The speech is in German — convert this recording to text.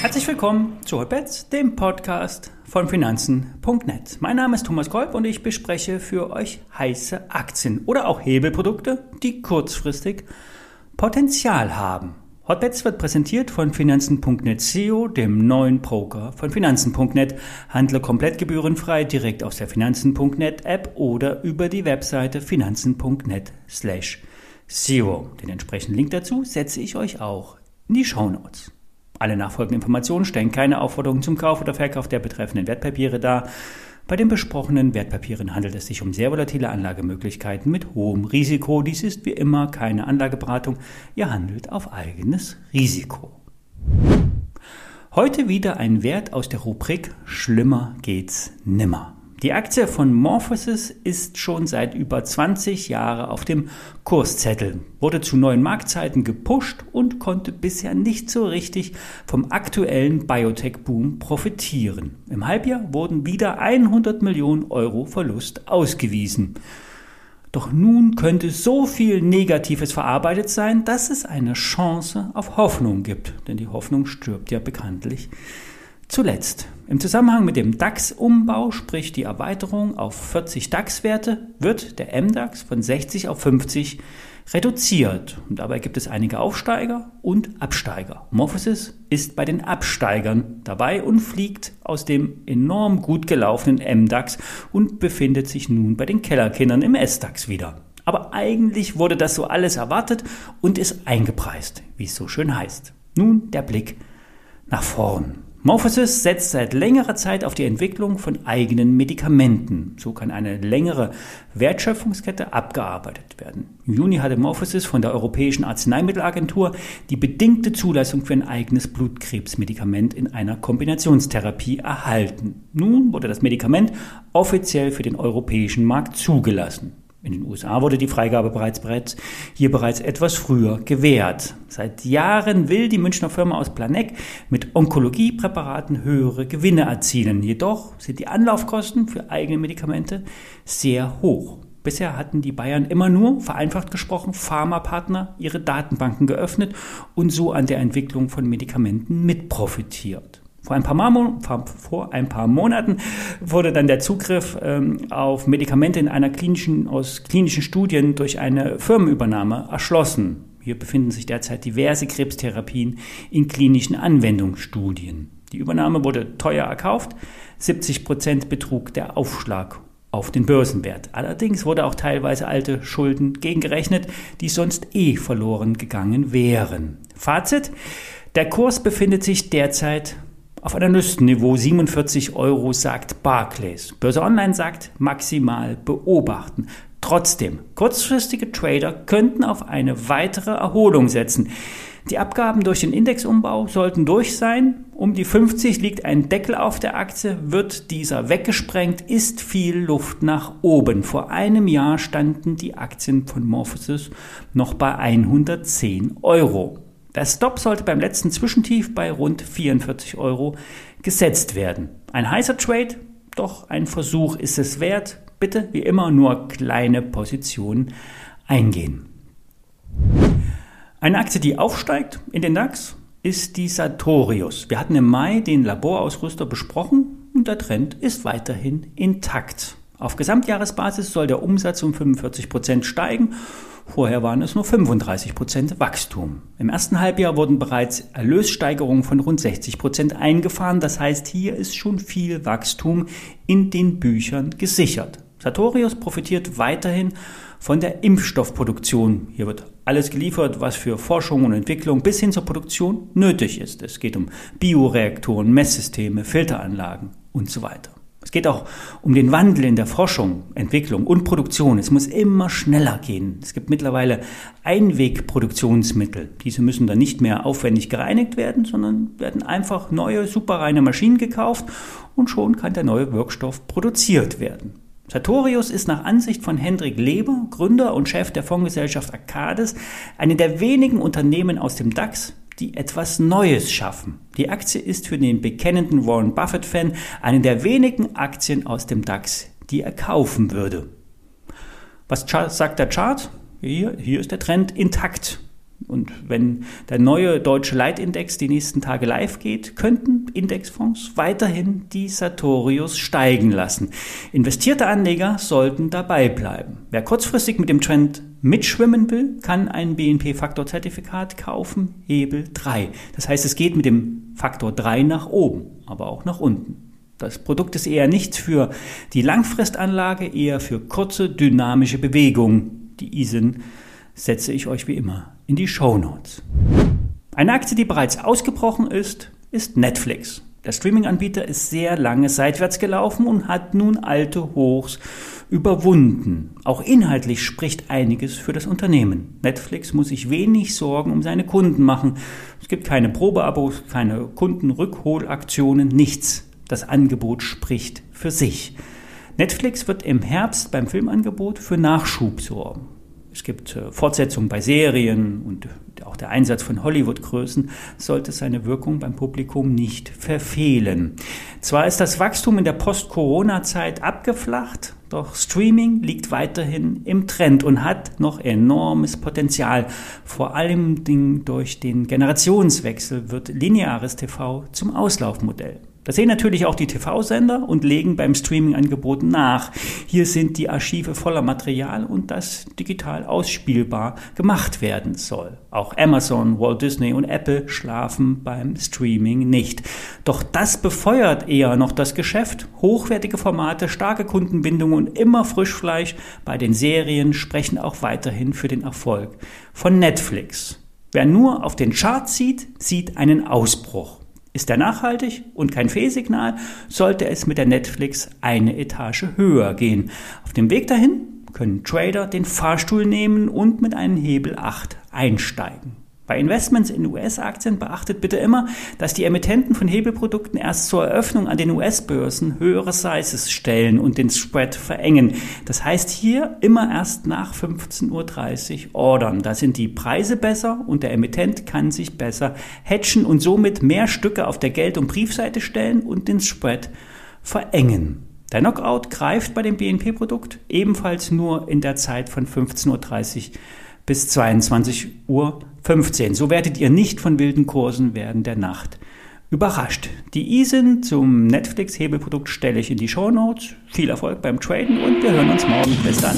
Herzlich willkommen zu Hotbets, dem Podcast von Finanzen.net. Mein Name ist Thomas Kolb und ich bespreche für euch heiße Aktien oder auch Hebelprodukte, die kurzfristig Potenzial haben. Hotbets wird präsentiert von Finanzen.net SEO, dem neuen Broker von Finanzen.net. Handle komplett gebührenfrei direkt aus der Finanzen.net App oder über die Webseite finanzen.net slash SEO. Den entsprechenden Link dazu setze ich euch auch in die Show Notes. Alle nachfolgenden Informationen stellen keine Aufforderung zum Kauf oder Verkauf der betreffenden Wertpapiere dar. Bei den besprochenen Wertpapieren handelt es sich um sehr volatile Anlagemöglichkeiten mit hohem Risiko. Dies ist wie immer keine Anlageberatung. Ihr handelt auf eigenes Risiko. Heute wieder ein Wert aus der Rubrik Schlimmer geht's nimmer. Die Aktie von Morphosis ist schon seit über 20 Jahren auf dem Kurszettel, wurde zu neuen Marktzeiten gepusht und konnte bisher nicht so richtig vom aktuellen Biotech-Boom profitieren. Im Halbjahr wurden wieder 100 Millionen Euro Verlust ausgewiesen. Doch nun könnte so viel Negatives verarbeitet sein, dass es eine Chance auf Hoffnung gibt, denn die Hoffnung stirbt ja bekanntlich Zuletzt, im Zusammenhang mit dem DAX-Umbau, sprich die Erweiterung auf 40 DAX-Werte, wird der MDAX von 60 auf 50 reduziert. Und dabei gibt es einige Aufsteiger und Absteiger. Morphosis ist bei den Absteigern dabei und fliegt aus dem enorm gut gelaufenen MDAX und befindet sich nun bei den Kellerkindern im SDAX wieder. Aber eigentlich wurde das so alles erwartet und ist eingepreist, wie es so schön heißt. Nun der Blick nach vorn. Morphosis setzt seit längerer Zeit auf die Entwicklung von eigenen Medikamenten. So kann eine längere Wertschöpfungskette abgearbeitet werden. Im Juni hatte Morphosis von der Europäischen Arzneimittelagentur die bedingte Zulassung für ein eigenes Blutkrebsmedikament in einer Kombinationstherapie erhalten. Nun wurde das Medikament offiziell für den europäischen Markt zugelassen. In den USA wurde die Freigabe bereits, bereits hier bereits etwas früher gewährt. Seit Jahren will die Münchner Firma aus Planegg mit Onkologiepräparaten höhere Gewinne erzielen. Jedoch sind die Anlaufkosten für eigene Medikamente sehr hoch. Bisher hatten die Bayern immer nur, vereinfacht gesprochen, Pharmapartner ihre Datenbanken geöffnet und so an der Entwicklung von Medikamenten mitprofitiert. Vor ein, paar Mal, vor ein paar Monaten wurde dann der Zugriff ähm, auf Medikamente in einer klinischen, aus klinischen Studien durch eine Firmenübernahme erschlossen. Hier befinden sich derzeit diverse Krebstherapien in klinischen Anwendungsstudien. Die Übernahme wurde teuer erkauft. 70 Prozent betrug der Aufschlag auf den Börsenwert. Allerdings wurde auch teilweise alte Schulden gegengerechnet, die sonst eh verloren gegangen wären. Fazit. Der Kurs befindet sich derzeit auf Analystenniveau 47 Euro sagt Barclays. Börse Online sagt maximal beobachten. Trotzdem, kurzfristige Trader könnten auf eine weitere Erholung setzen. Die Abgaben durch den Indexumbau sollten durch sein. Um die 50 liegt ein Deckel auf der Aktie. Wird dieser weggesprengt, ist viel Luft nach oben. Vor einem Jahr standen die Aktien von Morphosis noch bei 110 Euro. Der Stop sollte beim letzten Zwischentief bei rund 44 Euro gesetzt werden. Ein heißer Trade, doch ein Versuch ist es wert. Bitte wie immer nur kleine Positionen eingehen. Eine Aktie, die aufsteigt in den DAX, ist die Sartorius. Wir hatten im Mai den Laborausrüster besprochen und der Trend ist weiterhin intakt. Auf Gesamtjahresbasis soll der Umsatz um 45 Prozent steigen Vorher waren es nur 35 Prozent Wachstum. Im ersten Halbjahr wurden bereits Erlössteigerungen von rund 60 Prozent eingefahren. Das heißt, hier ist schon viel Wachstum in den Büchern gesichert. Sartorius profitiert weiterhin von der Impfstoffproduktion. Hier wird alles geliefert, was für Forschung und Entwicklung bis hin zur Produktion nötig ist. Es geht um Bioreaktoren, Messsysteme, Filteranlagen und so weiter. Es geht auch um den Wandel in der Forschung, Entwicklung und Produktion. Es muss immer schneller gehen. Es gibt mittlerweile Einwegproduktionsmittel. Diese müssen dann nicht mehr aufwendig gereinigt werden, sondern werden einfach neue, superreine Maschinen gekauft und schon kann der neue Wirkstoff produziert werden. Sartorius ist nach Ansicht von Hendrik Leber, Gründer und Chef der Fondsgesellschaft Arcades, eine der wenigen Unternehmen aus dem DAX, die etwas Neues schaffen. Die Aktie ist für den bekennenden Warren Buffett-Fan eine der wenigen Aktien aus dem DAX, die er kaufen würde. Was sagt der Chart? hier, hier ist der Trend intakt. Und wenn der neue deutsche Leitindex die nächsten Tage live geht, könnten Indexfonds weiterhin die Sartorius steigen lassen. Investierte Anleger sollten dabei bleiben. Wer kurzfristig mit dem Trend mitschwimmen will, kann ein BNP-Faktor-Zertifikat kaufen, Hebel 3. Das heißt, es geht mit dem Faktor 3 nach oben, aber auch nach unten. Das Produkt ist eher nichts für die Langfristanlage, eher für kurze, dynamische Bewegungen. Die ISIN setze ich euch wie immer in die Show Notes. Eine Aktie, die bereits ausgebrochen ist, ist Netflix. Der Streaming-Anbieter ist sehr lange seitwärts gelaufen und hat nun alte Hochs überwunden. Auch inhaltlich spricht einiges für das Unternehmen. Netflix muss sich wenig Sorgen um seine Kunden machen. Es gibt keine Probeabos, keine Kundenrückholaktionen, nichts. Das Angebot spricht für sich. Netflix wird im Herbst beim Filmangebot für Nachschub sorgen. Es gibt äh, Fortsetzungen bei Serien und auch der Einsatz von Hollywood-Größen sollte seine Wirkung beim Publikum nicht verfehlen. Zwar ist das Wachstum in der Post-Corona-Zeit abgeflacht, doch Streaming liegt weiterhin im Trend und hat noch enormes Potenzial. Vor allem durch den Generationswechsel wird lineares TV zum Auslaufmodell. Das sehen natürlich auch die TV-Sender und legen beim Streaming-Angebot nach. Hier sind die Archive voller Material und das digital ausspielbar gemacht werden soll. Auch Amazon, Walt Disney und Apple schlafen beim Streaming nicht. Doch das befeuert eher noch das Geschäft. Hochwertige Formate, starke Kundenbindung und immer Frischfleisch bei den Serien sprechen auch weiterhin für den Erfolg von Netflix. Wer nur auf den Chart sieht, sieht einen Ausbruch. Ist er nachhaltig und kein Fehlsignal, sollte es mit der Netflix eine Etage höher gehen. Auf dem Weg dahin können Trader den Fahrstuhl nehmen und mit einem Hebel 8 einsteigen. Bei Investments in US-Aktien beachtet bitte immer, dass die Emittenten von Hebelprodukten erst zur Eröffnung an den US-Börsen höhere Sizes stellen und den Spread verengen. Das heißt hier immer erst nach 15.30 Uhr ordern. Da sind die Preise besser und der Emittent kann sich besser hatchen und somit mehr Stücke auf der Geld- und Briefseite stellen und den Spread verengen. Der Knockout greift bei dem BNP-Produkt ebenfalls nur in der Zeit von 15.30 Uhr bis 22 Uhr 15. So werdet ihr nicht von wilden Kursen während der Nacht überrascht. Die ISIN zum Netflix-Hebelprodukt stelle ich in die Show Notes. Viel Erfolg beim Traden und wir hören uns morgen. Bis dann.